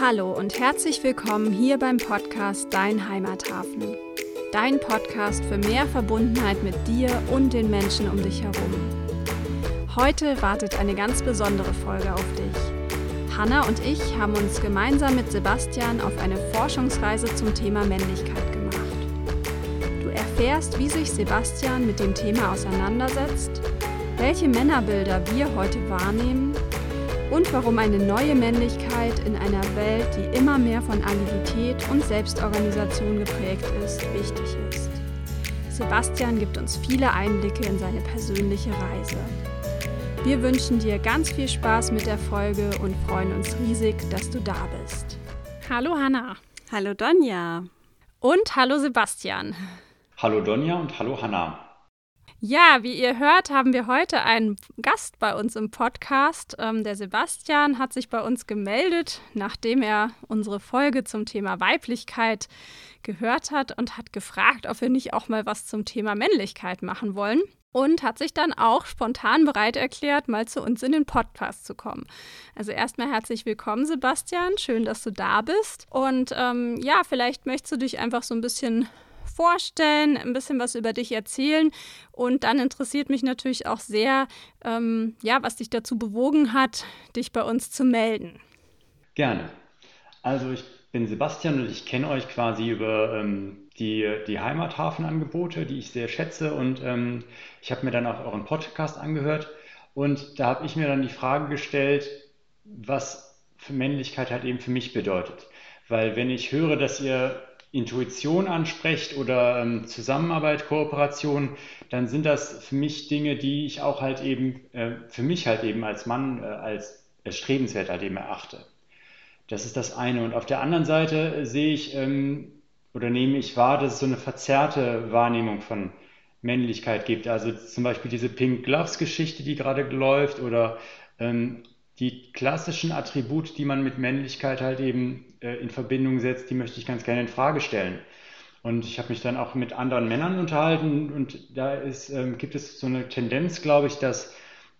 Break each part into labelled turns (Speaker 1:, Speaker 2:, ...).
Speaker 1: Hallo und herzlich willkommen hier beim Podcast Dein Heimathafen. Dein Podcast für mehr Verbundenheit mit dir und den Menschen um dich herum. Heute wartet eine ganz besondere Folge auf dich. Hanna und ich haben uns gemeinsam mit Sebastian auf eine Forschungsreise zum Thema Männlichkeit gemacht. Du erfährst, wie sich Sebastian mit dem Thema auseinandersetzt, welche Männerbilder wir heute wahrnehmen und warum eine neue Männlichkeit in einer Welt, die immer mehr von Agilität und Selbstorganisation geprägt ist, wichtig ist. Sebastian gibt uns viele Einblicke in seine persönliche Reise. Wir wünschen dir ganz viel Spaß mit der Folge und freuen uns riesig, dass du da bist. Hallo Hanna.
Speaker 2: Hallo Donja.
Speaker 1: Und hallo Sebastian.
Speaker 3: Hallo Donja und hallo Hanna.
Speaker 1: Ja, wie ihr hört, haben wir heute einen Gast bei uns im Podcast. Ähm, der Sebastian hat sich bei uns gemeldet, nachdem er unsere Folge zum Thema Weiblichkeit gehört hat und hat gefragt, ob wir nicht auch mal was zum Thema Männlichkeit machen wollen. Und hat sich dann auch spontan bereit erklärt, mal zu uns in den Podcast zu kommen. Also erstmal herzlich willkommen, Sebastian. Schön, dass du da bist. Und ähm, ja, vielleicht möchtest du dich einfach so ein bisschen vorstellen, ein bisschen was über dich erzählen. Und dann interessiert mich natürlich auch sehr, ähm, ja, was dich dazu bewogen hat, dich bei uns zu melden.
Speaker 3: Gerne. Also ich bin Sebastian und ich kenne euch quasi über ähm, die, die Heimathafenangebote, die ich sehr schätze. Und ähm, ich habe mir dann auch euren Podcast angehört. Und da habe ich mir dann die Frage gestellt, was für Männlichkeit halt eben für mich bedeutet. Weil wenn ich höre, dass ihr Intuition ansprecht oder ähm, Zusammenarbeit, Kooperation, dann sind das für mich Dinge, die ich auch halt eben, äh, für mich halt eben als Mann, äh, als erstrebenswert halt eben erachte. Das ist das eine. Und auf der anderen Seite äh, sehe ich ähm, oder nehme ich wahr, dass es so eine verzerrte Wahrnehmung von Männlichkeit gibt. Also zum Beispiel diese Pink Gloves Geschichte, die gerade läuft oder ähm, die klassischen Attribute, die man mit Männlichkeit halt eben äh, in Verbindung setzt, die möchte ich ganz gerne in Frage stellen. Und ich habe mich dann auch mit anderen Männern unterhalten und da ist, ähm, gibt es so eine Tendenz, glaube ich, dass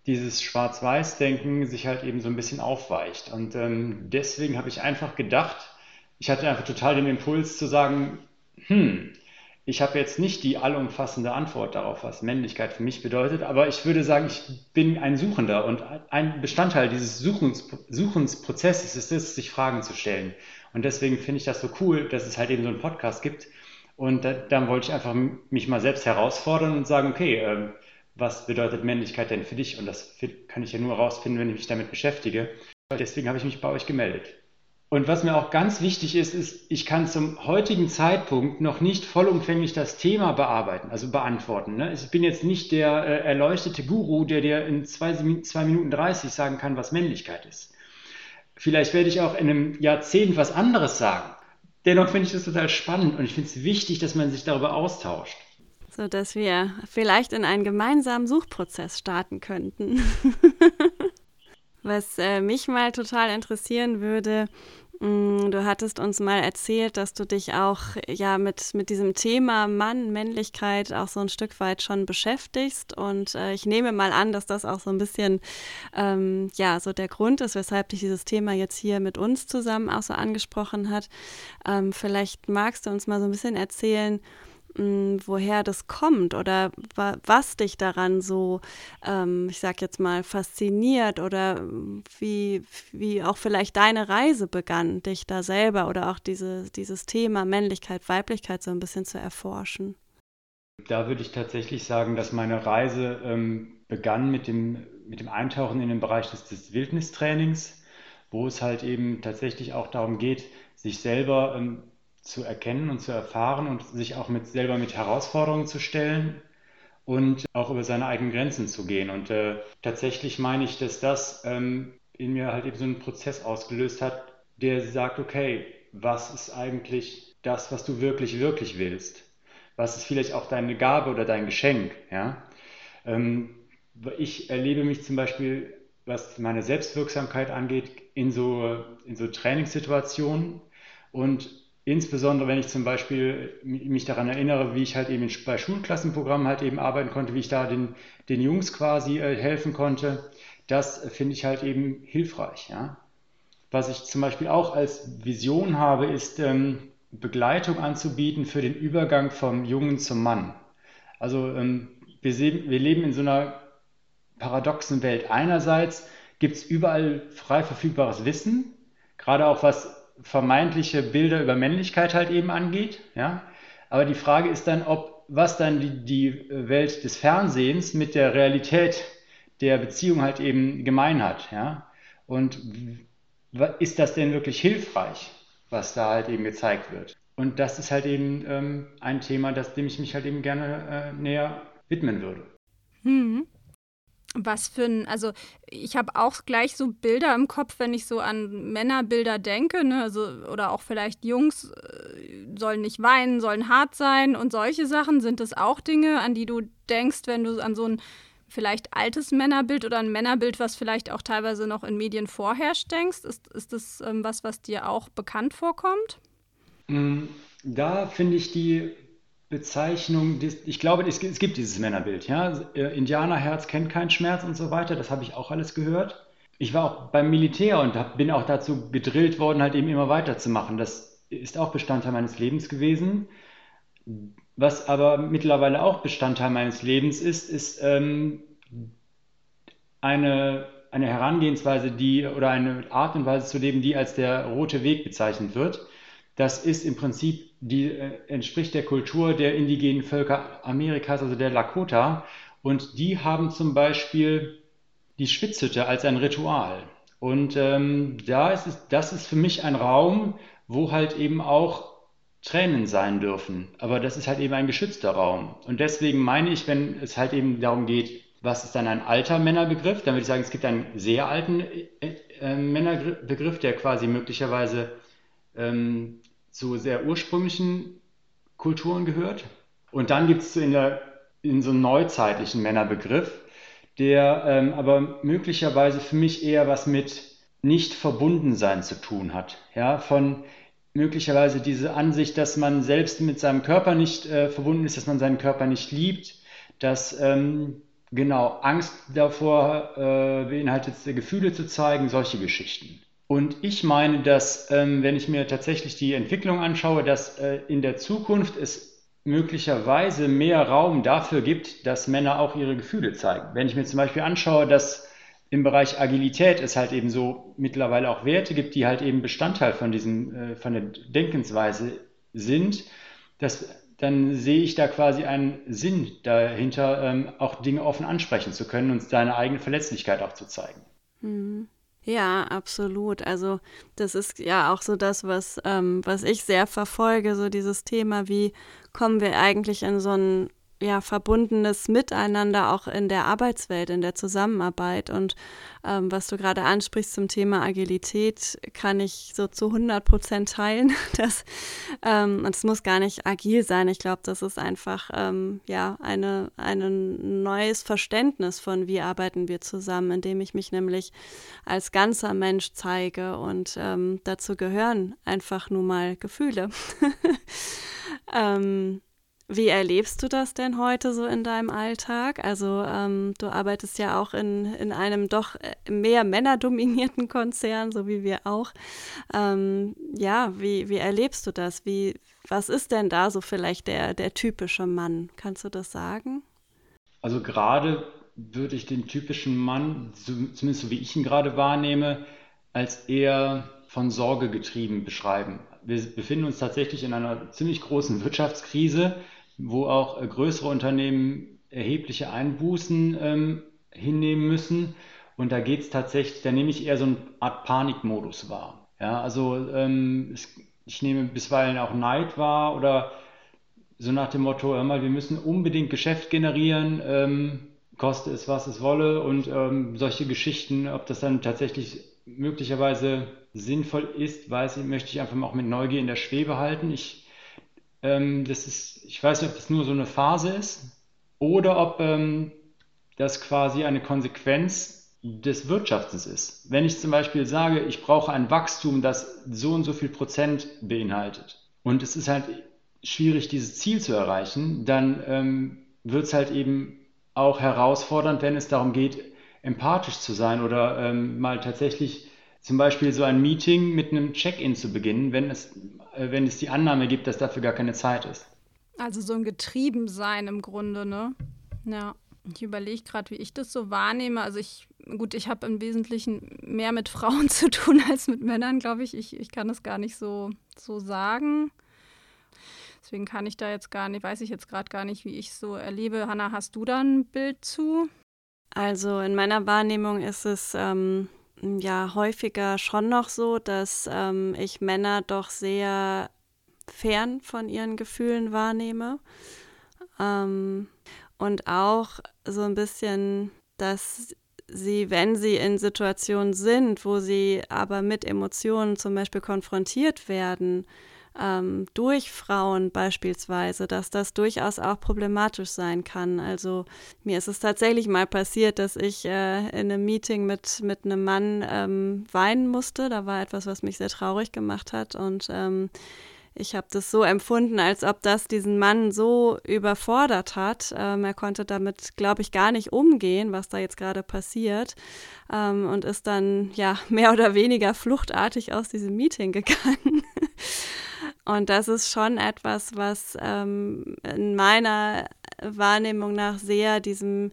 Speaker 3: dieses Schwarz-Weiß-Denken sich halt eben so ein bisschen aufweicht. Und ähm, deswegen habe ich einfach gedacht, ich hatte einfach total den Impuls zu sagen, hm, ich habe jetzt nicht die allumfassende Antwort darauf, was Männlichkeit für mich bedeutet, aber ich würde sagen, ich bin ein Suchender und ein Bestandteil dieses Suchens, Suchensprozesses ist es, sich Fragen zu stellen. Und deswegen finde ich das so cool, dass es halt eben so einen Podcast gibt. Und da, dann wollte ich einfach mich mal selbst herausfordern und sagen, okay, äh, was bedeutet Männlichkeit denn für dich? Und das kann ich ja nur herausfinden, wenn ich mich damit beschäftige. Deswegen habe ich mich bei euch gemeldet. Und was mir auch ganz wichtig ist, ist, ich kann zum heutigen Zeitpunkt noch nicht vollumfänglich das Thema bearbeiten, also beantworten. Ne? Ich bin jetzt nicht der äh, erleuchtete Guru, der dir in zwei, zwei Minuten 30 sagen kann, was Männlichkeit ist. Vielleicht werde ich auch in einem Jahrzehnt was anderes sagen. Dennoch finde ich das total spannend und ich finde es wichtig, dass man sich darüber austauscht.
Speaker 2: So dass wir vielleicht in einen gemeinsamen Suchprozess starten könnten. Was äh, mich mal total interessieren würde, Mm, du hattest uns mal erzählt, dass du dich auch ja mit, mit diesem Thema Mann, Männlichkeit auch so ein Stück weit schon beschäftigst. Und äh, ich nehme mal an, dass das auch so ein bisschen ähm, ja so der Grund ist, weshalb dich dieses Thema jetzt hier mit uns zusammen auch so angesprochen hat. Ähm, vielleicht magst du uns mal so ein bisschen erzählen, woher das kommt oder was dich daran so, ähm, ich sag jetzt mal, fasziniert oder wie, wie auch vielleicht deine Reise begann, dich da selber oder auch diese, dieses Thema Männlichkeit, Weiblichkeit so ein bisschen zu erforschen.
Speaker 3: Da würde ich tatsächlich sagen, dass meine Reise ähm, begann mit dem, mit dem Eintauchen in den Bereich des, des Wildnistrainings, wo es halt eben tatsächlich auch darum geht, sich selber ähm, zu erkennen und zu erfahren und sich auch mit, selber mit Herausforderungen zu stellen und auch über seine eigenen Grenzen zu gehen. Und äh, tatsächlich meine ich, dass das ähm, in mir halt eben so einen Prozess ausgelöst hat, der sagt, okay, was ist eigentlich das, was du wirklich, wirklich willst? Was ist vielleicht auch deine Gabe oder dein Geschenk? Ja? Ähm, ich erlebe mich zum Beispiel, was meine Selbstwirksamkeit angeht, in so, in so Trainingssituationen und Insbesondere wenn ich zum Beispiel mich daran erinnere, wie ich halt eben bei Schulklassenprogrammen halt eben arbeiten konnte, wie ich da den, den Jungs quasi äh, helfen konnte, das finde ich halt eben hilfreich. Ja? Was ich zum Beispiel auch als Vision habe, ist ähm, Begleitung anzubieten für den Übergang vom Jungen zum Mann. Also ähm, wir, sehen, wir leben in so einer paradoxen Welt. Einerseits gibt es überall frei verfügbares Wissen, gerade auch was vermeintliche Bilder über Männlichkeit halt eben angeht. Ja? Aber die Frage ist dann, ob was dann die, die Welt des Fernsehens mit der Realität der Beziehung halt eben gemein hat. Ja? Und ist das denn wirklich hilfreich, was da halt eben gezeigt wird? Und das ist halt eben ähm, ein Thema, das, dem ich mich halt eben gerne äh, näher widmen würde.
Speaker 1: Hm. Was für ein, also ich habe auch gleich so Bilder im Kopf, wenn ich so an Männerbilder denke, ne? also, oder auch vielleicht Jungs äh, sollen nicht weinen, sollen hart sein und solche Sachen. Sind das auch Dinge, an die du denkst, wenn du an so ein vielleicht altes Männerbild oder ein Männerbild, was vielleicht auch teilweise noch in Medien vorherrscht, denkst? Ist, ist das ähm, was, was dir auch bekannt vorkommt?
Speaker 3: Mm, da finde ich die Bezeichnung, ich glaube, es gibt dieses Männerbild. Ja? Äh, Indianerherz kennt keinen Schmerz und so weiter, das habe ich auch alles gehört. Ich war auch beim Militär und bin auch dazu gedrillt worden, halt eben immer weiterzumachen. Das ist auch Bestandteil meines Lebens gewesen. Was aber mittlerweile auch Bestandteil meines Lebens ist, ist ähm, eine, eine Herangehensweise, die oder eine Art und Weise zu leben, die als der rote Weg bezeichnet wird. Das ist im Prinzip die äh, entspricht der Kultur der indigenen Völker Amerikas, also der Lakota. Und die haben zum Beispiel die Schwitzhütte als ein Ritual. Und ähm, da ist es, das ist für mich ein Raum, wo halt eben auch Tränen sein dürfen. Aber das ist halt eben ein geschützter Raum. Und deswegen meine ich, wenn es halt eben darum geht, was ist dann ein alter Männerbegriff, dann würde ich sagen, es gibt einen sehr alten äh, äh, Männerbegriff, der quasi möglicherweise ähm, zu sehr ursprünglichen Kulturen gehört. Und dann gibt es in, in so einen neuzeitlichen Männerbegriff, der ähm, aber möglicherweise für mich eher was mit nicht verbunden sein zu tun hat. Ja, von möglicherweise diese Ansicht, dass man selbst mit seinem Körper nicht äh, verbunden ist, dass man seinen Körper nicht liebt, dass ähm, genau Angst davor äh, beinhaltet, Gefühle zu zeigen, solche Geschichten. Und ich meine, dass, ähm, wenn ich mir tatsächlich die Entwicklung anschaue, dass äh, in der Zukunft es möglicherweise mehr Raum dafür gibt, dass Männer auch ihre Gefühle zeigen. Wenn ich mir zum Beispiel anschaue, dass im Bereich Agilität es halt eben so mittlerweile auch Werte gibt, die halt eben Bestandteil von diesem, äh, von der Denkensweise sind, dass, dann sehe ich da quasi einen Sinn dahinter, ähm, auch Dinge offen ansprechen zu können und seine eigene Verletzlichkeit auch zu zeigen.
Speaker 2: Mhm. Ja, absolut. Also das ist ja auch so das, was, ähm, was ich sehr verfolge, so dieses Thema, wie kommen wir eigentlich in so ein ja, verbundenes Miteinander auch in der Arbeitswelt, in der Zusammenarbeit. Und ähm, was du gerade ansprichst zum Thema Agilität, kann ich so zu 100 Prozent teilen. Das, ähm, und es muss gar nicht agil sein. Ich glaube, das ist einfach ähm, ja, eine, ein neues Verständnis von, wie arbeiten wir zusammen, indem ich mich nämlich als ganzer Mensch zeige. Und ähm, dazu gehören einfach nur mal Gefühle. ähm, wie erlebst du das denn heute so in deinem Alltag? Also ähm, du arbeitest ja auch in, in einem doch äh, mehr männerdominierten Konzern, so wie wir auch. Ähm, ja, wie, wie erlebst du das? Wie, was ist denn da so vielleicht der, der typische Mann? Kannst du das sagen?
Speaker 3: Also gerade würde ich den typischen Mann, zumindest so wie ich ihn gerade wahrnehme, als eher von Sorge getrieben beschreiben. Wir befinden uns tatsächlich in einer ziemlich großen Wirtschaftskrise wo auch äh, größere Unternehmen erhebliche Einbußen ähm, hinnehmen müssen. Und da geht es tatsächlich, da nehme ich eher so eine Art Panikmodus wahr. Ja, also ähm, ich nehme bisweilen auch Neid wahr oder so nach dem Motto, hör mal, wir müssen unbedingt Geschäft generieren, ähm, koste es, was es wolle und ähm, solche Geschichten, ob das dann tatsächlich möglicherweise sinnvoll ist, weiß ich, möchte ich einfach mal auch mit Neugier in der Schwebe halten. Ich ähm, das ist, ich weiß nicht, ob das nur so eine Phase ist oder ob ähm, das quasi eine Konsequenz des Wirtschaftens ist. Wenn ich zum Beispiel sage, ich brauche ein Wachstum, das so und so viel Prozent beinhaltet und es ist halt schwierig, dieses Ziel zu erreichen, dann ähm, wird es halt eben auch herausfordernd, wenn es darum geht, empathisch zu sein oder ähm, mal tatsächlich zum Beispiel so ein Meeting mit einem Check-in zu beginnen, wenn es, äh, wenn es die Annahme gibt, dass dafür gar keine Zeit ist.
Speaker 1: Also so ein Getriebensein im Grunde, ne? Ja. Ich überlege gerade, wie ich das so wahrnehme. Also ich, gut, ich habe im Wesentlichen mehr mit Frauen zu tun als mit Männern, glaube ich. ich. Ich kann das gar nicht so, so sagen. Deswegen kann ich da jetzt gar nicht, weiß ich jetzt gerade gar nicht, wie ich es so erlebe. Hanna, hast du da ein Bild zu?
Speaker 2: Also in meiner Wahrnehmung ist es ähm, ja häufiger schon noch so, dass ähm, ich Männer doch sehr fern von ihren Gefühlen wahrnehme. Ähm, und auch so ein bisschen, dass sie, wenn sie in Situationen sind, wo sie aber mit Emotionen zum Beispiel konfrontiert werden, ähm, durch Frauen beispielsweise, dass das durchaus auch problematisch sein kann. Also mir ist es tatsächlich mal passiert, dass ich äh, in einem Meeting mit, mit einem Mann ähm, weinen musste. Da war etwas, was mich sehr traurig gemacht hat und ähm, ich habe das so empfunden, als ob das diesen Mann so überfordert hat. Ähm, er konnte damit, glaube ich, gar nicht umgehen, was da jetzt gerade passiert. Ähm, und ist dann ja mehr oder weniger fluchtartig aus diesem Meeting gegangen. Und das ist schon etwas, was ähm, in meiner Wahrnehmung nach sehr diesem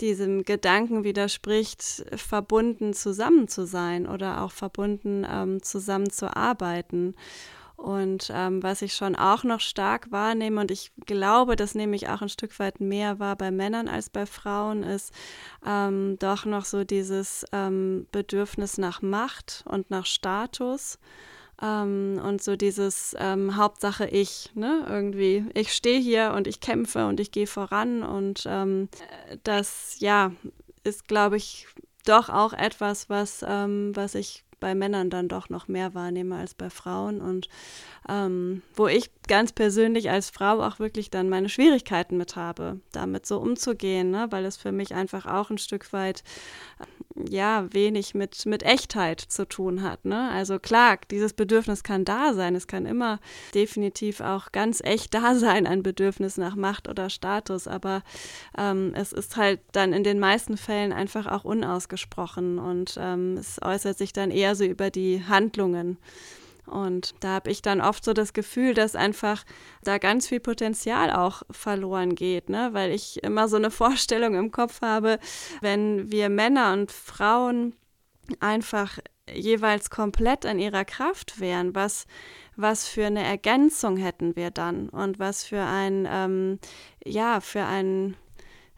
Speaker 2: diesem Gedanken widerspricht, verbunden zusammen zu sein oder auch verbunden ähm, zusammen zu arbeiten. Und ähm, was ich schon auch noch stark wahrnehme, und ich glaube, das nehme ich auch ein Stück weit mehr wahr bei Männern als bei Frauen, ist ähm, doch noch so dieses ähm, Bedürfnis nach Macht und nach Status. Ähm, und so dieses ähm, Hauptsache ich, ne? Irgendwie, ich stehe hier und ich kämpfe und ich gehe voran. Und ähm, das, ja, ist, glaube ich, doch auch etwas, was, was ich bei Männern dann doch noch mehr wahrnehme als bei Frauen und ähm, wo ich ganz persönlich als Frau auch wirklich dann meine Schwierigkeiten mit habe, damit so umzugehen, ne? weil es für mich einfach auch ein Stück weit ja wenig mit, mit Echtheit zu tun hat. Ne? Also klar, dieses Bedürfnis kann da sein, es kann immer definitiv auch ganz echt da sein, ein Bedürfnis nach Macht oder Status, aber ähm, es ist halt dann in den meisten Fällen einfach auch unausgesprochen und ähm, es äußert sich dann eher so über die Handlungen. Und da habe ich dann oft so das Gefühl, dass einfach da ganz viel Potenzial auch verloren geht, ne? weil ich immer so eine Vorstellung im Kopf habe, wenn wir Männer und Frauen einfach jeweils komplett an ihrer Kraft wären, was, was für eine Ergänzung hätten wir dann und was für ein, ähm, ja, für ein,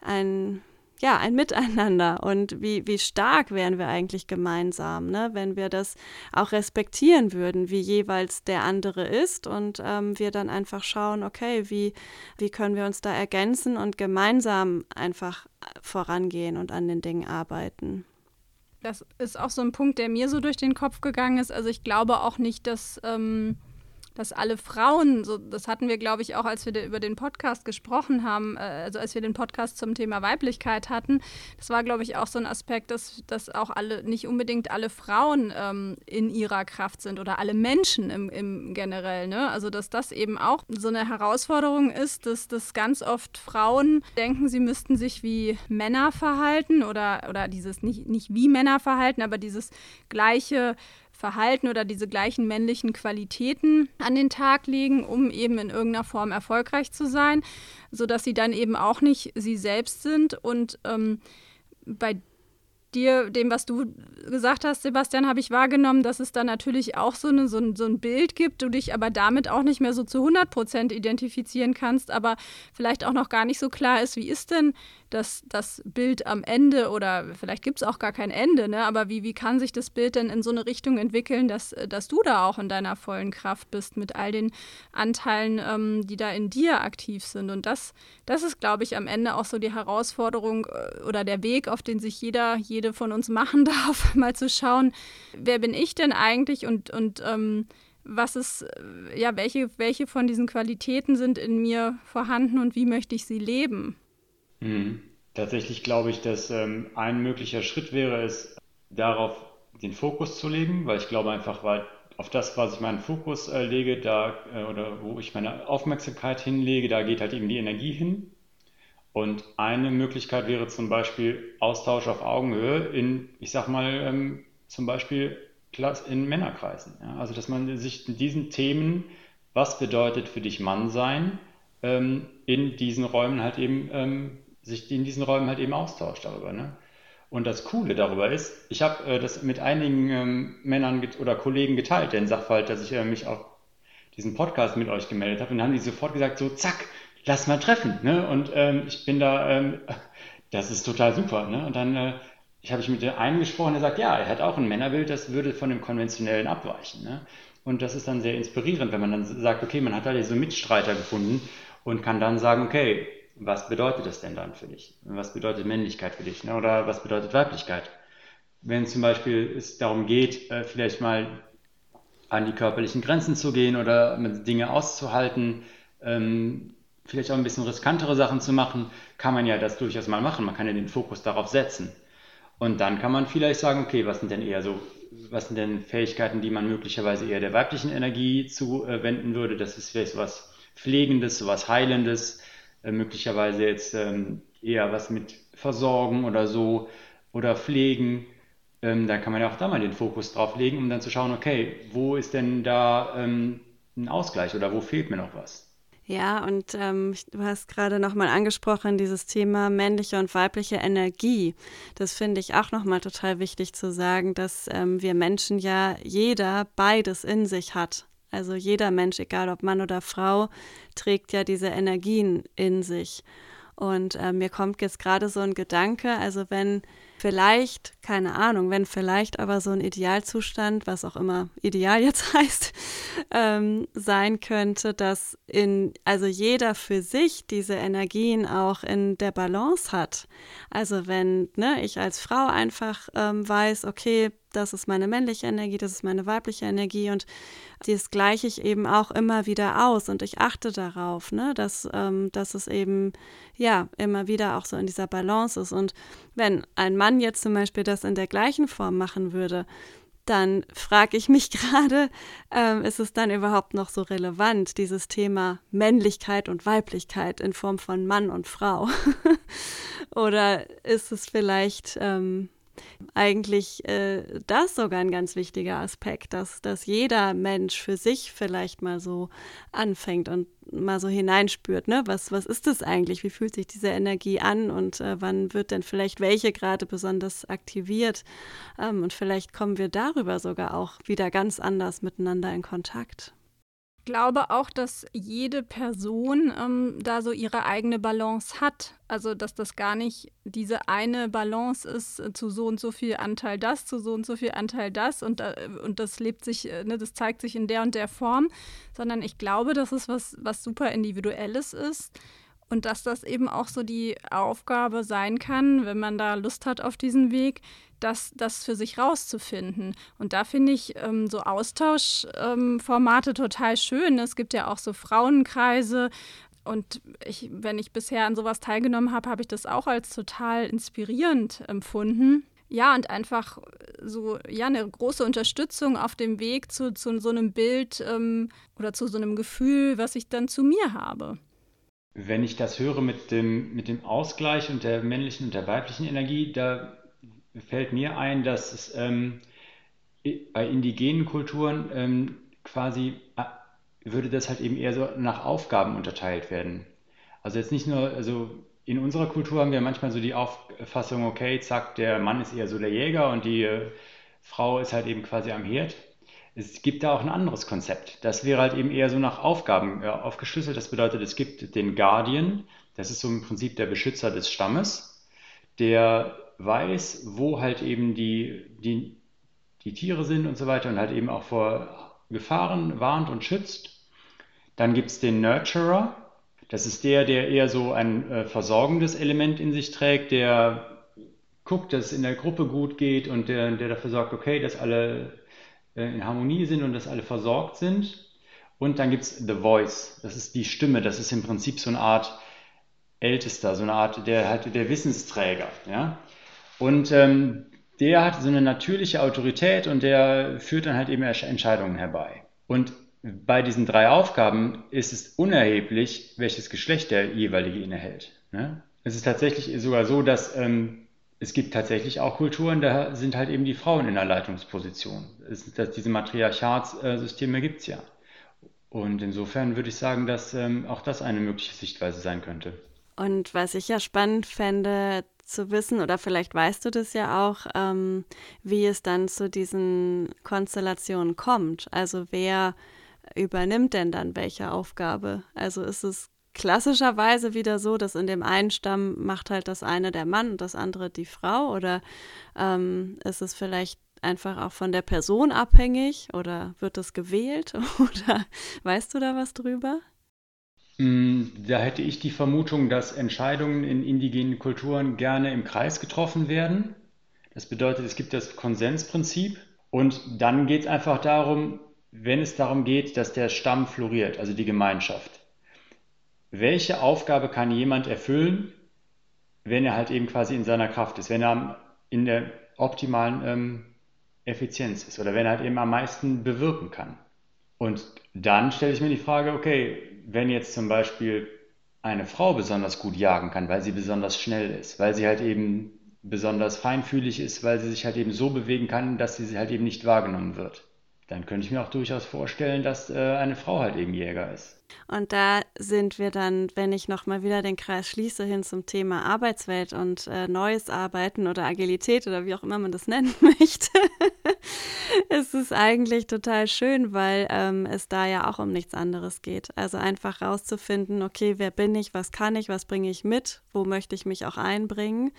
Speaker 2: ein ja, ein Miteinander und wie, wie stark wären wir eigentlich gemeinsam, ne? wenn wir das auch respektieren würden, wie jeweils der andere ist und ähm, wir dann einfach schauen, okay, wie, wie können wir uns da ergänzen und gemeinsam einfach vorangehen und an den Dingen arbeiten.
Speaker 1: Das ist auch so ein Punkt, der mir so durch den Kopf gegangen ist. Also ich glaube auch nicht, dass... Ähm dass alle Frauen, so, das hatten wir, glaube ich, auch, als wir über den Podcast gesprochen haben, äh, also als wir den Podcast zum Thema Weiblichkeit hatten, das war, glaube ich, auch so ein Aspekt, dass, dass auch alle, nicht unbedingt alle Frauen ähm, in ihrer Kraft sind oder alle Menschen im, im generell, ne? Also dass das eben auch so eine Herausforderung ist, dass, dass ganz oft Frauen denken, sie müssten sich wie Männer verhalten oder, oder dieses nicht, nicht wie Männer verhalten, aber dieses gleiche Verhalten oder diese gleichen männlichen Qualitäten an den Tag legen, um eben in irgendeiner Form erfolgreich zu sein, sodass sie dann eben auch nicht sie selbst sind. Und ähm, bei dir, dem, was du gesagt hast, Sebastian, habe ich wahrgenommen, dass es da natürlich auch so, eine, so, ein, so ein Bild gibt, du dich aber damit auch nicht mehr so zu 100 Prozent identifizieren kannst, aber vielleicht auch noch gar nicht so klar ist, wie ist denn das, das Bild am Ende oder vielleicht gibt es auch gar kein Ende, ne? aber wie, wie kann sich das Bild denn in so eine Richtung entwickeln, dass, dass du da auch in deiner vollen Kraft bist mit all den Anteilen, ähm, die da in dir aktiv sind. Und das, das ist, glaube ich, am Ende auch so die Herausforderung äh, oder der Weg, auf den sich jeder, jede von uns machen darf, mal zu schauen, wer bin ich denn eigentlich und, und ähm, was ist, äh, ja, welche, welche von diesen Qualitäten sind in mir vorhanden und wie möchte ich sie leben?
Speaker 3: Mhm. Tatsächlich glaube ich, dass ähm, ein möglicher Schritt wäre es, darauf den Fokus zu legen, weil ich glaube einfach, weil auf das, was ich meinen Fokus äh, lege, da äh, oder wo ich meine Aufmerksamkeit hinlege, da geht halt eben die Energie hin. Und eine Möglichkeit wäre zum Beispiel Austausch auf Augenhöhe in, ich sag mal, ähm, zum Beispiel in Männerkreisen. Ja? Also dass man sich in diesen Themen, was bedeutet für dich Mann sein, ähm, in diesen Räumen halt eben, ähm, sich in diesen Räumen halt eben austauscht darüber. Ne? Und das Coole darüber ist, ich habe äh, das mit einigen ähm, Männern oder Kollegen geteilt, den Sachverhalt, dass ich äh, mich auf diesen Podcast mit euch gemeldet habe. Und dann haben die sofort gesagt, so zack, lass mal treffen. Ne? Und ähm, ich bin da, ähm, das ist total super. Ne? Und dann äh, ich habe ich mit dem einen gesprochen, der sagt, ja, er hat auch ein Männerbild, das würde von dem konventionellen abweichen. Ne? Und das ist dann sehr inspirierend, wenn man dann sagt, okay, man hat da diese Mitstreiter gefunden und kann dann sagen, okay, was bedeutet das denn dann für dich? Was bedeutet Männlichkeit für dich? Ne? Oder was bedeutet Weiblichkeit? Wenn zum Beispiel es darum geht, äh, vielleicht mal an die körperlichen Grenzen zu gehen oder Dinge auszuhalten, ähm, vielleicht auch ein bisschen riskantere Sachen zu machen, kann man ja das durchaus mal machen. Man kann ja den Fokus darauf setzen. Und dann kann man vielleicht sagen, okay, was sind denn eher so, was sind denn Fähigkeiten, die man möglicherweise eher der weiblichen Energie zuwenden würde? Das ist vielleicht so was Pflegendes, so was Heilendes, äh, möglicherweise jetzt ähm, eher was mit Versorgen oder so oder Pflegen. Ähm, da kann man ja auch da mal den Fokus drauf legen, um dann zu schauen, okay, wo ist denn da ähm, ein Ausgleich oder wo fehlt mir noch was?
Speaker 2: Ja, und ähm, du hast gerade nochmal angesprochen, dieses Thema männliche und weibliche Energie. Das finde ich auch nochmal total wichtig zu sagen, dass ähm, wir Menschen ja jeder beides in sich hat. Also jeder Mensch, egal ob Mann oder Frau, trägt ja diese Energien in sich. Und äh, mir kommt jetzt gerade so ein Gedanke, also wenn vielleicht, keine Ahnung, wenn vielleicht aber so ein Idealzustand, was auch immer ideal jetzt heißt, ähm, sein könnte, dass in, also jeder für sich diese Energien auch in der Balance hat. Also wenn ne, ich als Frau einfach ähm, weiß, okay, das ist meine männliche Energie, das ist meine weibliche Energie und das gleiche ich eben auch immer wieder aus und ich achte darauf, ne, dass, ähm, dass es eben ja immer wieder auch so in dieser Balance ist. Und wenn ein Mann jetzt zum Beispiel das in der gleichen Form machen würde, dann frage ich mich gerade, ähm, ist es dann überhaupt noch so relevant, dieses Thema Männlichkeit und Weiblichkeit in Form von Mann und Frau? Oder ist es vielleicht ähm, eigentlich äh, das sogar ein ganz wichtiger Aspekt, dass, dass jeder Mensch für sich vielleicht mal so anfängt und mal so hineinspürt, ne? Was, was ist das eigentlich? Wie fühlt sich diese Energie an und äh, wann wird denn vielleicht welche gerade besonders aktiviert? Ähm, und vielleicht kommen wir darüber sogar auch wieder ganz anders miteinander in Kontakt
Speaker 1: glaube auch, dass jede Person ähm, da so ihre eigene Balance hat. Also, dass das gar nicht diese eine Balance ist, äh, zu so und so viel Anteil das, zu so und so viel Anteil das und, äh, und das lebt sich, äh, ne, das zeigt sich in der und der Form, sondern ich glaube, dass es was, was super Individuelles ist. Und dass das eben auch so die Aufgabe sein kann, wenn man da Lust hat auf diesen Weg, das, das für sich rauszufinden. Und da finde ich ähm, so Austauschformate ähm, total schön. Es gibt ja auch so Frauenkreise. Und ich, wenn ich bisher an sowas teilgenommen habe, habe ich das auch als total inspirierend empfunden. Ja, und einfach so, ja, eine große Unterstützung auf dem Weg zu, zu so einem Bild ähm, oder zu so einem Gefühl, was ich dann zu mir habe.
Speaker 3: Wenn ich das höre mit dem, mit dem Ausgleich und der männlichen und der weiblichen Energie, da fällt mir ein, dass es ähm, bei indigenen Kulturen ähm, quasi würde das halt eben eher so nach Aufgaben unterteilt werden. Also jetzt nicht nur, also in unserer Kultur haben wir manchmal so die Auffassung, okay, zack, der Mann ist eher so der Jäger und die äh, Frau ist halt eben quasi am Herd. Es gibt da auch ein anderes Konzept. Das wäre halt eben eher so nach Aufgaben äh, aufgeschlüsselt. Das bedeutet, es gibt den Guardian, das ist so im Prinzip der Beschützer des Stammes, der weiß, wo halt eben die, die, die Tiere sind und so weiter und halt eben auch vor Gefahren warnt und schützt. Dann gibt es den Nurturer. Das ist der, der eher so ein äh, versorgendes Element in sich trägt, der guckt, dass es in der Gruppe gut geht und der, der dafür sorgt, okay, dass alle äh, in Harmonie sind und dass alle versorgt sind. Und dann gibt es The Voice. Das ist die Stimme. Das ist im Prinzip so eine Art Ältester, so eine Art der, der Wissensträger. Ja? Und ähm, der hat so eine natürliche Autorität und der führt dann halt eben Entscheidungen herbei. Und bei diesen drei Aufgaben ist es unerheblich, welches Geschlecht der jeweilige innehält. Ne? Es ist tatsächlich sogar so, dass ähm, es gibt tatsächlich auch Kulturen, da sind halt eben die Frauen in der Leitungsposition. Es, das, diese Matriarchatssysteme gibt es ja. Und insofern würde ich sagen, dass ähm, auch das eine mögliche Sichtweise sein könnte.
Speaker 2: Und was ich ja spannend fände zu wissen, oder vielleicht weißt du das ja auch, ähm, wie es dann zu diesen Konstellationen kommt. Also wer übernimmt denn dann welche Aufgabe? Also ist es klassischerweise wieder so, dass in dem einen Stamm macht halt das eine der Mann und das andere die Frau? Oder ähm, ist es vielleicht einfach auch von der Person abhängig oder wird das gewählt? Oder weißt du da was drüber?
Speaker 3: Mm, da hätte ich die Vermutung, dass Entscheidungen in indigenen Kulturen gerne im Kreis getroffen werden. Das bedeutet, es gibt das Konsensprinzip und dann geht es einfach darum, wenn es darum geht, dass der Stamm floriert, also die Gemeinschaft welche Aufgabe kann jemand erfüllen, wenn er halt eben quasi in seiner Kraft ist, wenn er in der optimalen ähm, Effizienz ist oder wenn er halt eben am meisten bewirken kann. Und dann stelle ich mir die Frage, okay, wenn jetzt zum Beispiel eine Frau besonders gut jagen kann, weil sie besonders schnell ist, weil sie halt eben besonders feinfühlig ist, weil sie sich halt eben so bewegen kann, dass sie halt eben nicht wahrgenommen wird dann könnte ich mir auch durchaus vorstellen, dass äh, eine Frau halt eben Jäger ist.
Speaker 2: Und da sind wir dann, wenn ich nochmal wieder den Kreis schließe, hin zum Thema Arbeitswelt und äh, neues Arbeiten oder Agilität oder wie auch immer man das nennen möchte. es ist eigentlich total schön, weil ähm, es da ja auch um nichts anderes geht. Also einfach rauszufinden, okay, wer bin ich, was kann ich, was bringe ich mit, wo möchte ich mich auch einbringen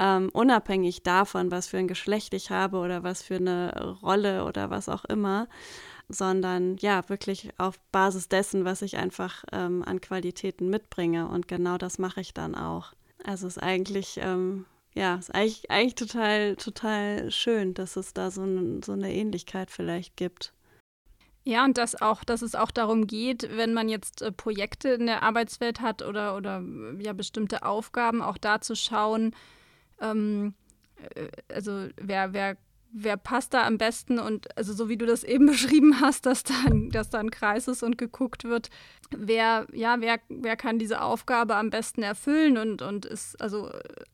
Speaker 2: ähm, unabhängig davon, was für ein Geschlecht ich habe oder was für eine Rolle oder was auch immer, sondern ja, wirklich auf Basis dessen, was ich einfach ähm, an Qualitäten mitbringe. Und genau das mache ich dann auch. Also es ist eigentlich, ähm, ja, ist eigentlich, eigentlich total, total schön, dass es da so, so eine Ähnlichkeit vielleicht gibt.
Speaker 1: Ja, und dass auch, dass es auch darum geht, wenn man jetzt äh, Projekte in der Arbeitswelt hat oder, oder ja bestimmte Aufgaben, auch da zu schauen, ähm, äh, also wer, wer, wer passt da am besten und also so wie du das eben beschrieben hast, dass da, dass da ein Kreis ist und geguckt wird, wer, ja, wer, wer kann diese Aufgabe am besten erfüllen und, und ist also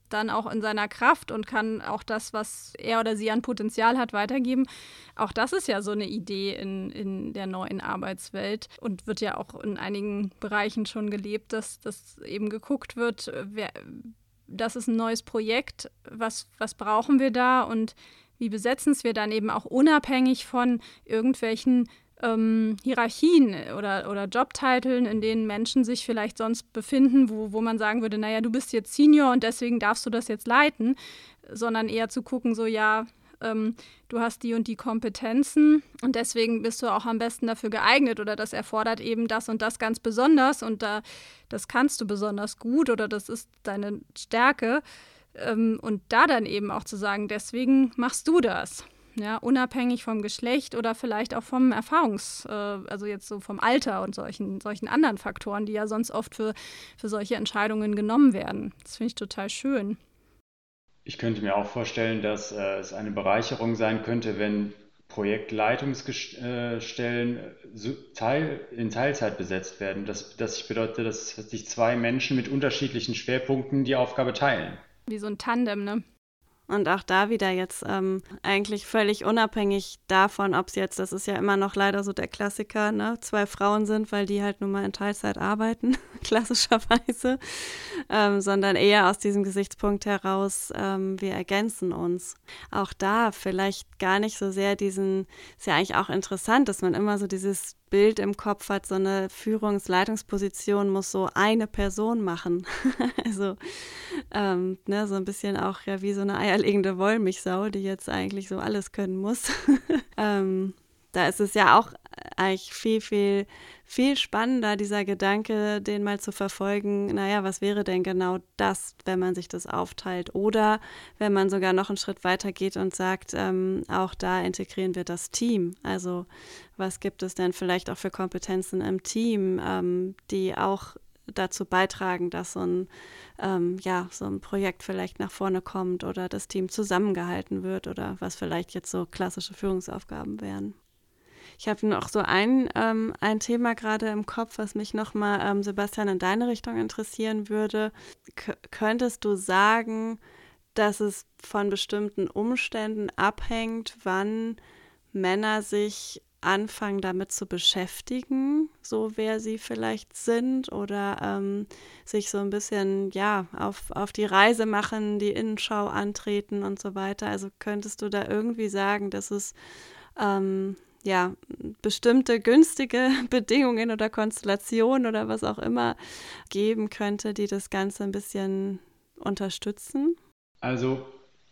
Speaker 1: dann auch in seiner Kraft und kann auch das, was er oder sie an Potenzial hat, weitergeben. Auch das ist ja so eine Idee in, in der neuen Arbeitswelt und wird ja auch in einigen Bereichen schon gelebt, dass, dass eben geguckt wird, wer, das ist ein neues Projekt, was, was brauchen wir da und wie besetzen es wir dann eben auch unabhängig von irgendwelchen ähm, Hierarchien oder, oder Jobtiteln, in denen Menschen sich vielleicht sonst befinden, wo, wo man sagen würde, naja, du bist jetzt Senior und deswegen darfst du das jetzt leiten, sondern eher zu gucken, so ja, ähm, du hast die und die Kompetenzen und deswegen bist du auch am besten dafür geeignet oder das erfordert eben das und das ganz besonders und da, das kannst du besonders gut oder das ist deine Stärke. Ähm, und da dann eben auch zu sagen, deswegen machst du das. Ja, unabhängig vom Geschlecht oder vielleicht auch vom Erfahrungs-, äh, also jetzt so vom Alter und solchen, solchen anderen Faktoren, die ja sonst oft für, für solche Entscheidungen genommen werden. Das finde ich total schön.
Speaker 3: Ich könnte mir auch vorstellen, dass äh, es eine Bereicherung sein könnte, wenn Projektleitungsstellen Teil, in Teilzeit besetzt werden. Das, das bedeutet, dass sich zwei Menschen mit unterschiedlichen Schwerpunkten die Aufgabe teilen.
Speaker 1: Wie so ein Tandem, ne?
Speaker 2: Und auch da wieder jetzt ähm, eigentlich völlig unabhängig davon, ob es jetzt, das ist ja immer noch leider so der Klassiker, ne, zwei Frauen sind, weil die halt nun mal in Teilzeit arbeiten, klassischerweise, ähm, sondern eher aus diesem Gesichtspunkt heraus, ähm, wir ergänzen uns. Auch da vielleicht gar nicht so sehr diesen, ist ja eigentlich auch interessant, dass man immer so dieses Bild im Kopf hat, so eine Führungsleitungsposition muss so eine Person machen. also ähm, ne, so ein bisschen auch ja wie so eine eierlegende Wollmilchsau, die jetzt eigentlich so alles können muss. ähm, da ist es ja auch eigentlich viel, viel, viel spannender, dieser Gedanke, den mal zu verfolgen, naja, was wäre denn genau das, wenn man sich das aufteilt? Oder wenn man sogar noch einen Schritt weiter geht und sagt, ähm, auch da integrieren wir das Team. Also was gibt es denn vielleicht auch für Kompetenzen im Team, ähm, die auch dazu beitragen, dass so ein, ähm, ja, so ein Projekt vielleicht nach vorne kommt oder das Team zusammengehalten wird oder was vielleicht jetzt so klassische Führungsaufgaben wären. Ich habe noch so ein, ähm, ein Thema gerade im Kopf, was mich nochmal, ähm, Sebastian, in deine Richtung interessieren würde. K könntest du sagen, dass es von bestimmten Umständen abhängt, wann Männer sich anfangen damit zu beschäftigen, so wer sie vielleicht sind oder ähm, sich so ein bisschen ja auf, auf die Reise machen, die Innenschau antreten und so weiter. Also könntest du da irgendwie sagen, dass es ähm, ja bestimmte günstige Bedingungen oder Konstellationen oder was auch immer geben könnte, die das Ganze ein bisschen unterstützen?
Speaker 3: Also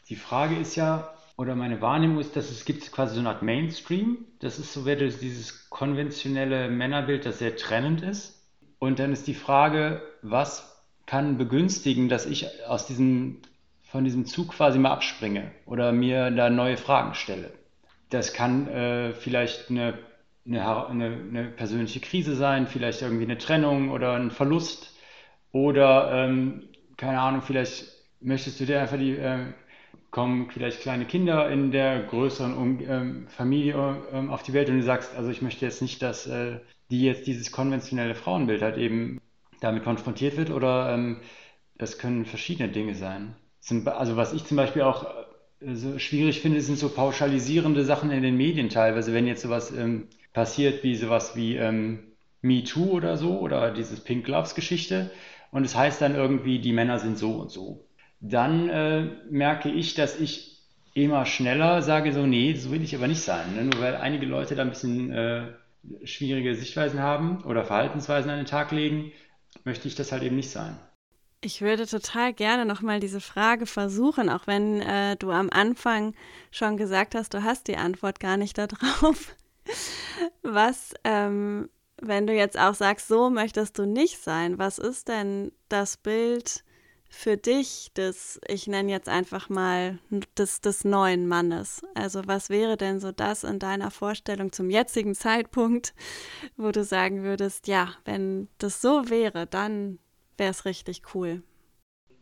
Speaker 3: die Frage ist ja, oder meine Wahrnehmung ist, dass es gibt quasi so eine Art Mainstream. Das ist so wieder dieses konventionelle Männerbild, das sehr trennend ist. Und dann ist die Frage, was kann begünstigen, dass ich aus diesem, von diesem Zug quasi mal abspringe oder mir da neue Fragen stelle. Das kann äh, vielleicht eine, eine, eine, persönliche Krise sein, vielleicht irgendwie eine Trennung oder ein Verlust oder ähm, keine Ahnung, vielleicht möchtest du dir einfach die äh, kommen vielleicht kleine Kinder in der größeren um ähm, Familie ähm, auf die Welt und du sagst, also ich möchte jetzt nicht, dass äh, die jetzt dieses konventionelle Frauenbild halt eben damit konfrontiert wird oder ähm, das können verschiedene Dinge sein. Zum, also was ich zum Beispiel auch so schwierig finde, sind so pauschalisierende Sachen in den Medien teilweise, wenn jetzt sowas ähm, passiert wie sowas wie ähm, Me Too oder so oder dieses Pink Gloves Geschichte und es heißt dann irgendwie, die Männer sind so und so dann äh, merke ich, dass ich immer schneller sage, so, nee, so will ich aber nicht sein. Ne? Nur weil einige Leute da ein bisschen äh, schwierige Sichtweisen haben oder Verhaltensweisen an den Tag legen, möchte ich das halt eben nicht sein.
Speaker 2: Ich würde total gerne nochmal diese Frage versuchen, auch wenn äh, du am Anfang schon gesagt hast, du hast die Antwort gar nicht darauf. Was, ähm, wenn du jetzt auch sagst, so möchtest du nicht sein, was ist denn das Bild, für dich des, ich nenne jetzt einfach mal, des, des neuen Mannes? Also was wäre denn so das in deiner Vorstellung zum jetzigen Zeitpunkt, wo du sagen würdest, ja, wenn das so wäre, dann wäre es richtig cool?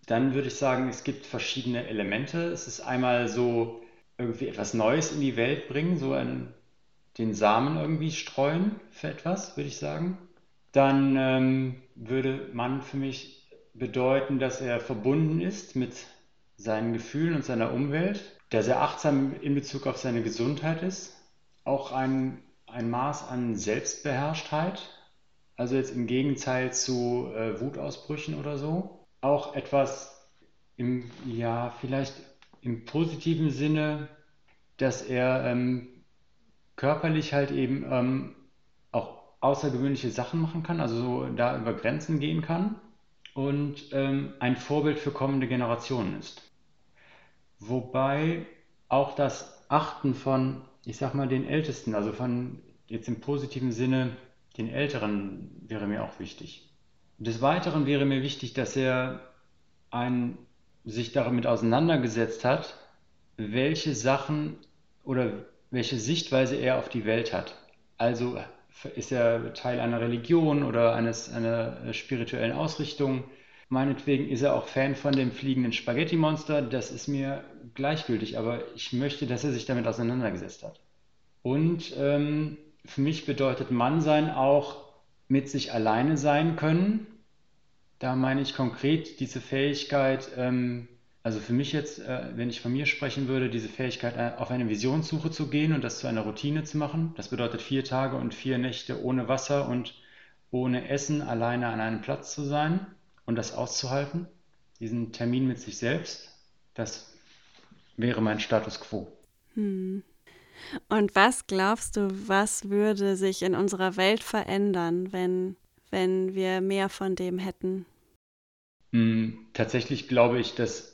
Speaker 3: Dann würde ich sagen, es gibt verschiedene Elemente. Es ist einmal so irgendwie etwas Neues in die Welt bringen, so einen, den Samen irgendwie streuen für etwas, würde ich sagen. Dann ähm, würde man für mich bedeuten, dass er verbunden ist mit seinen Gefühlen und seiner Umwelt, der sehr achtsam in Bezug auf seine Gesundheit ist, auch ein, ein Maß an Selbstbeherrschtheit, also jetzt im Gegenteil zu äh, Wutausbrüchen oder so, auch etwas im, ja, vielleicht im positiven Sinne, dass er ähm, körperlich halt eben ähm, auch außergewöhnliche Sachen machen kann, also so da über Grenzen gehen kann und ähm, ein Vorbild für kommende Generationen ist. Wobei auch das Achten von, ich sag mal, den Ältesten, also von jetzt im positiven Sinne den Älteren, wäre mir auch wichtig. Des Weiteren wäre mir wichtig, dass er ein, sich damit auseinandergesetzt hat, welche Sachen oder welche Sichtweise er auf die Welt hat. Also ist er Teil einer Religion oder eines, einer spirituellen Ausrichtung. Meinetwegen ist er auch Fan von dem fliegenden Spaghetti-Monster. Das ist mir gleichgültig, aber ich möchte, dass er sich damit auseinandergesetzt hat. Und ähm, für mich bedeutet Mannsein auch mit sich alleine sein können. Da meine ich konkret diese Fähigkeit, ähm, also für mich jetzt, äh, wenn ich von mir sprechen würde, diese Fähigkeit, äh, auf eine Visionssuche zu gehen und das zu einer Routine zu machen. Das bedeutet vier Tage und vier Nächte ohne Wasser und ohne Essen alleine an einem Platz zu sein und das auszuhalten. Diesen Termin mit sich selbst, das wäre mein Status quo. Hm.
Speaker 2: Und was glaubst du, was würde sich in unserer Welt verändern, wenn, wenn wir mehr von dem hätten?
Speaker 3: Hm, tatsächlich glaube ich, dass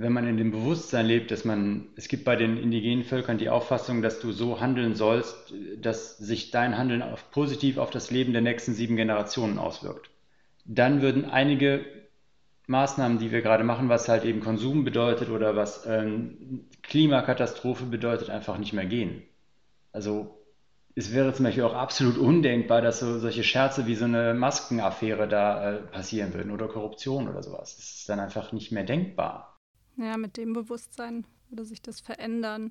Speaker 3: wenn man in dem Bewusstsein lebt, dass man, es gibt bei den indigenen Völkern die Auffassung, dass du so handeln sollst, dass sich dein Handeln auf, positiv auf das Leben der nächsten sieben Generationen auswirkt. Dann würden einige Maßnahmen, die wir gerade machen, was halt eben Konsum bedeutet oder was ähm, Klimakatastrophe bedeutet, einfach nicht mehr gehen. Also es wäre zum Beispiel auch absolut undenkbar, dass so solche Scherze wie so eine Maskenaffäre da äh, passieren würden oder Korruption oder sowas. Das ist dann einfach nicht mehr denkbar.
Speaker 1: Ja, mit dem Bewusstsein würde sich das verändern.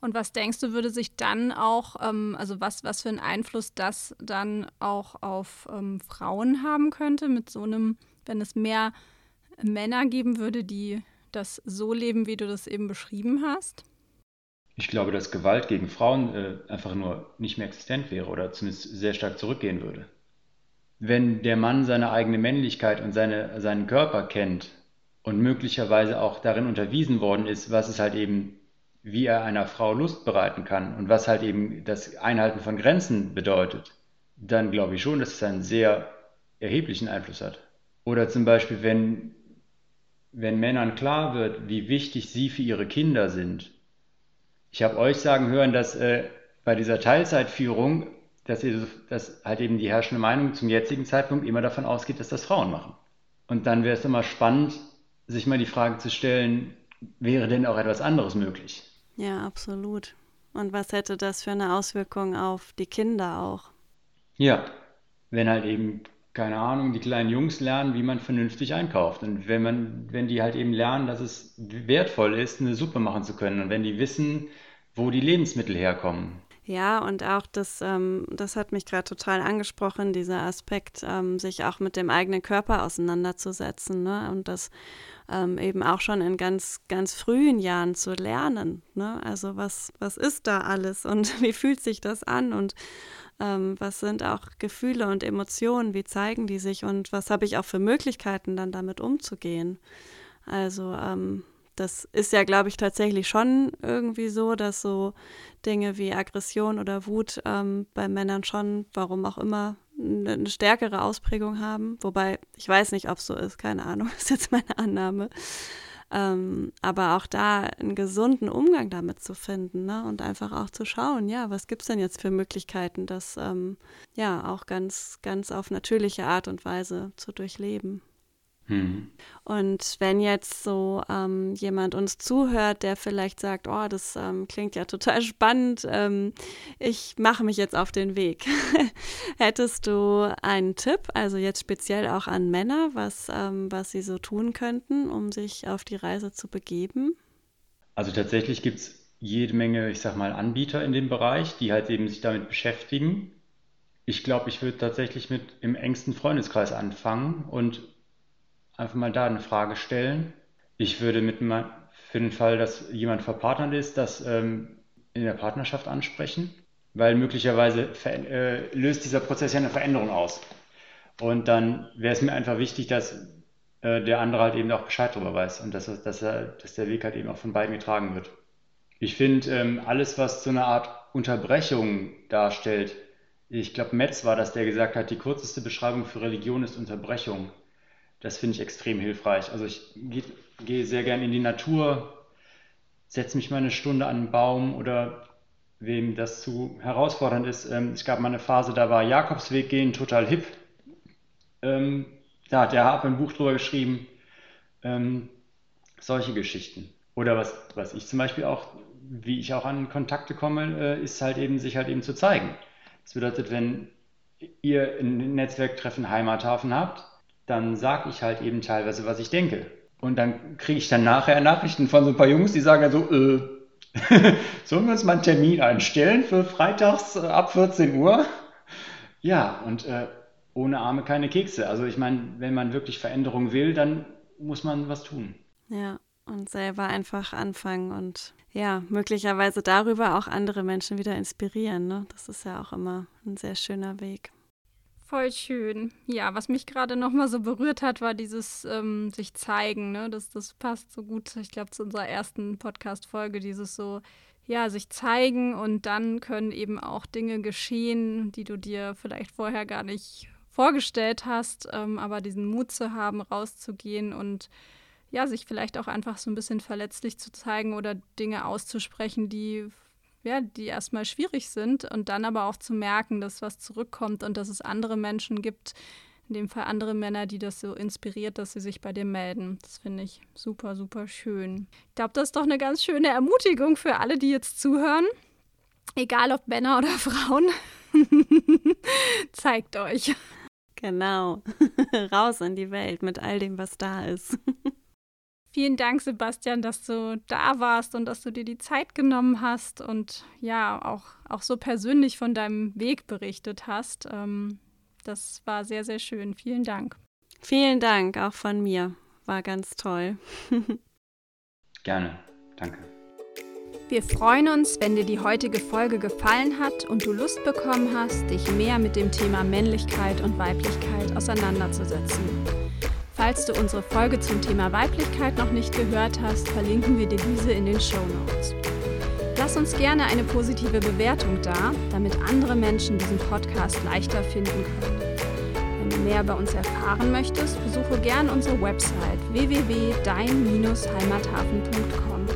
Speaker 1: Und was denkst du, würde sich dann auch, ähm, also was, was für einen Einfluss das dann auch auf ähm, Frauen haben könnte, mit so einem, wenn es mehr Männer geben würde, die das so leben, wie du das eben beschrieben hast?
Speaker 3: Ich glaube, dass Gewalt gegen Frauen äh, einfach nur nicht mehr existent wäre oder zumindest sehr stark zurückgehen würde. Wenn der Mann seine eigene Männlichkeit und seine, seinen Körper kennt und möglicherweise auch darin unterwiesen worden ist, was es halt eben, wie er einer Frau Lust bereiten kann und was halt eben das Einhalten von Grenzen bedeutet, dann glaube ich schon, dass es einen sehr erheblichen Einfluss hat. Oder zum Beispiel, wenn, wenn Männern klar wird, wie wichtig sie für ihre Kinder sind. Ich habe euch sagen hören, dass äh, bei dieser Teilzeitführung, dass, ihr, dass halt eben die herrschende Meinung zum jetzigen Zeitpunkt immer davon ausgeht, dass das Frauen machen. Und dann wäre es immer spannend, sich mal die Frage zu stellen, wäre denn auch etwas anderes möglich?
Speaker 2: Ja, absolut. Und was hätte das für eine Auswirkung auf die Kinder auch?
Speaker 3: Ja, wenn halt eben keine Ahnung, die kleinen Jungs lernen, wie man vernünftig einkauft. Und wenn man, wenn die halt eben lernen, dass es wertvoll ist, eine Suppe machen zu können und wenn die wissen, wo die Lebensmittel herkommen.
Speaker 2: Ja, und auch das, ähm, das hat mich gerade total angesprochen, dieser Aspekt, ähm, sich auch mit dem eigenen Körper auseinanderzusetzen ne? und das ähm, eben auch schon in ganz, ganz frühen Jahren zu lernen. Ne? Also was, was ist da alles und wie fühlt sich das an und ähm, was sind auch Gefühle und Emotionen, wie zeigen die sich und was habe ich auch für Möglichkeiten, dann damit umzugehen. Also ähm, das ist ja, glaube ich, tatsächlich schon irgendwie so, dass so Dinge wie Aggression oder Wut ähm, bei Männern schon, warum auch immer, eine stärkere Ausprägung haben. Wobei ich weiß nicht, ob es so ist, keine Ahnung, ist jetzt meine Annahme. Ähm, aber auch da einen gesunden Umgang damit zu finden ne? und einfach auch zu schauen, ja, was gibt es denn jetzt für Möglichkeiten, das ähm, ja auch ganz, ganz auf natürliche Art und Weise zu durchleben. Mhm. Und wenn jetzt so ähm, jemand uns zuhört, der vielleicht sagt, oh, das ähm, klingt ja total spannend, ähm, ich mache mich jetzt auf den Weg. Hättest du einen Tipp, also jetzt speziell auch an Männer, was, ähm, was sie so tun könnten, um sich auf die Reise zu begeben?
Speaker 3: Also tatsächlich gibt es jede Menge, ich sag mal, Anbieter in dem Bereich, die halt eben sich damit beschäftigen. Ich glaube, ich würde tatsächlich mit im engsten Freundeskreis anfangen und einfach mal da eine Frage stellen. Ich würde mit für den Fall, dass jemand verpartnert ist, das ähm, in der Partnerschaft ansprechen, weil möglicherweise äh, löst dieser Prozess ja eine Veränderung aus. Und dann wäre es mir einfach wichtig, dass äh, der andere halt eben auch Bescheid darüber weiß und dass, dass, er, dass der Weg halt eben auch von beiden getragen wird. Ich finde, ähm, alles, was so eine Art Unterbrechung darstellt, ich glaube, Metz war das, der gesagt hat, die kürzeste Beschreibung für Religion ist Unterbrechung. Das finde ich extrem hilfreich. Also ich gehe geh sehr gern in die Natur, setze mich mal eine Stunde an einen Baum oder wem das zu herausfordernd ist. Ähm, es gab mal eine Phase, da war Jakobsweg gehen total hip. Ähm, da hat der Harpe ein Buch drüber geschrieben. Ähm, solche Geschichten. Oder was, was ich zum Beispiel auch, wie ich auch an Kontakte komme, äh, ist halt eben, sich halt eben zu zeigen. Das bedeutet, wenn ihr ein Netzwerktreffen Heimathafen habt, dann sage ich halt eben teilweise, was ich denke. Und dann kriege ich dann nachher Nachrichten von so ein paar Jungs, die sagen so, äh, sollen wir uns mal einen Termin einstellen für freitags äh, ab 14 Uhr? Ja, und äh, ohne Arme keine Kekse. Also ich meine, wenn man wirklich Veränderung will, dann muss man was tun.
Speaker 2: Ja, und selber einfach anfangen und ja, möglicherweise darüber auch andere Menschen wieder inspirieren. Ne? Das ist ja auch immer ein sehr schöner Weg.
Speaker 1: Voll schön. Ja, was mich gerade nochmal so berührt hat, war dieses ähm, sich zeigen. Ne? Das, das passt so gut, ich glaube, zu unserer ersten Podcast-Folge, dieses so, ja, sich zeigen und dann können eben auch Dinge geschehen, die du dir vielleicht vorher gar nicht vorgestellt hast, ähm, aber diesen Mut zu haben, rauszugehen und ja, sich vielleicht auch einfach so ein bisschen verletzlich zu zeigen oder Dinge auszusprechen, die ja, die erstmal schwierig sind und dann aber auch zu merken, dass was zurückkommt und dass es andere Menschen gibt, in dem Fall andere Männer, die das so inspiriert, dass sie sich bei dir melden. Das finde ich super, super schön. Ich glaube, das ist doch eine ganz schöne Ermutigung für alle, die jetzt zuhören. Egal ob Männer oder Frauen. Zeigt euch.
Speaker 2: Genau. Raus in die Welt mit all dem, was da ist.
Speaker 1: Vielen Dank, Sebastian, dass du da warst und dass du dir die Zeit genommen hast und ja, auch, auch so persönlich von deinem Weg berichtet hast. Ähm, das war sehr, sehr schön. Vielen Dank.
Speaker 2: Vielen Dank auch von mir. War ganz toll.
Speaker 3: Gerne. Danke.
Speaker 1: Wir freuen uns, wenn dir die heutige Folge gefallen hat und du Lust bekommen hast, dich mehr mit dem Thema Männlichkeit und Weiblichkeit auseinanderzusetzen. Falls du unsere Folge zum Thema Weiblichkeit noch nicht gehört hast, verlinken wir dir diese in den Show Notes. Lass uns gerne eine positive Bewertung da, damit andere Menschen diesen Podcast leichter finden können. Wenn du mehr über uns erfahren möchtest, besuche gerne unsere Website www.dein-heimathafen.com.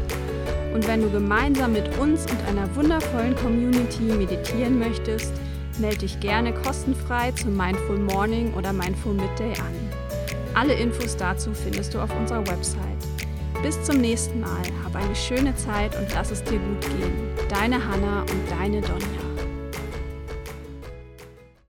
Speaker 1: Und wenn du gemeinsam mit uns und einer wundervollen Community meditieren möchtest, melde dich gerne kostenfrei zum Mindful Morning oder Mindful Midday an. Alle Infos dazu findest du auf unserer Website. Bis zum nächsten Mal, hab eine schöne Zeit und lass es dir gut gehen. Deine Hanna und deine Donja.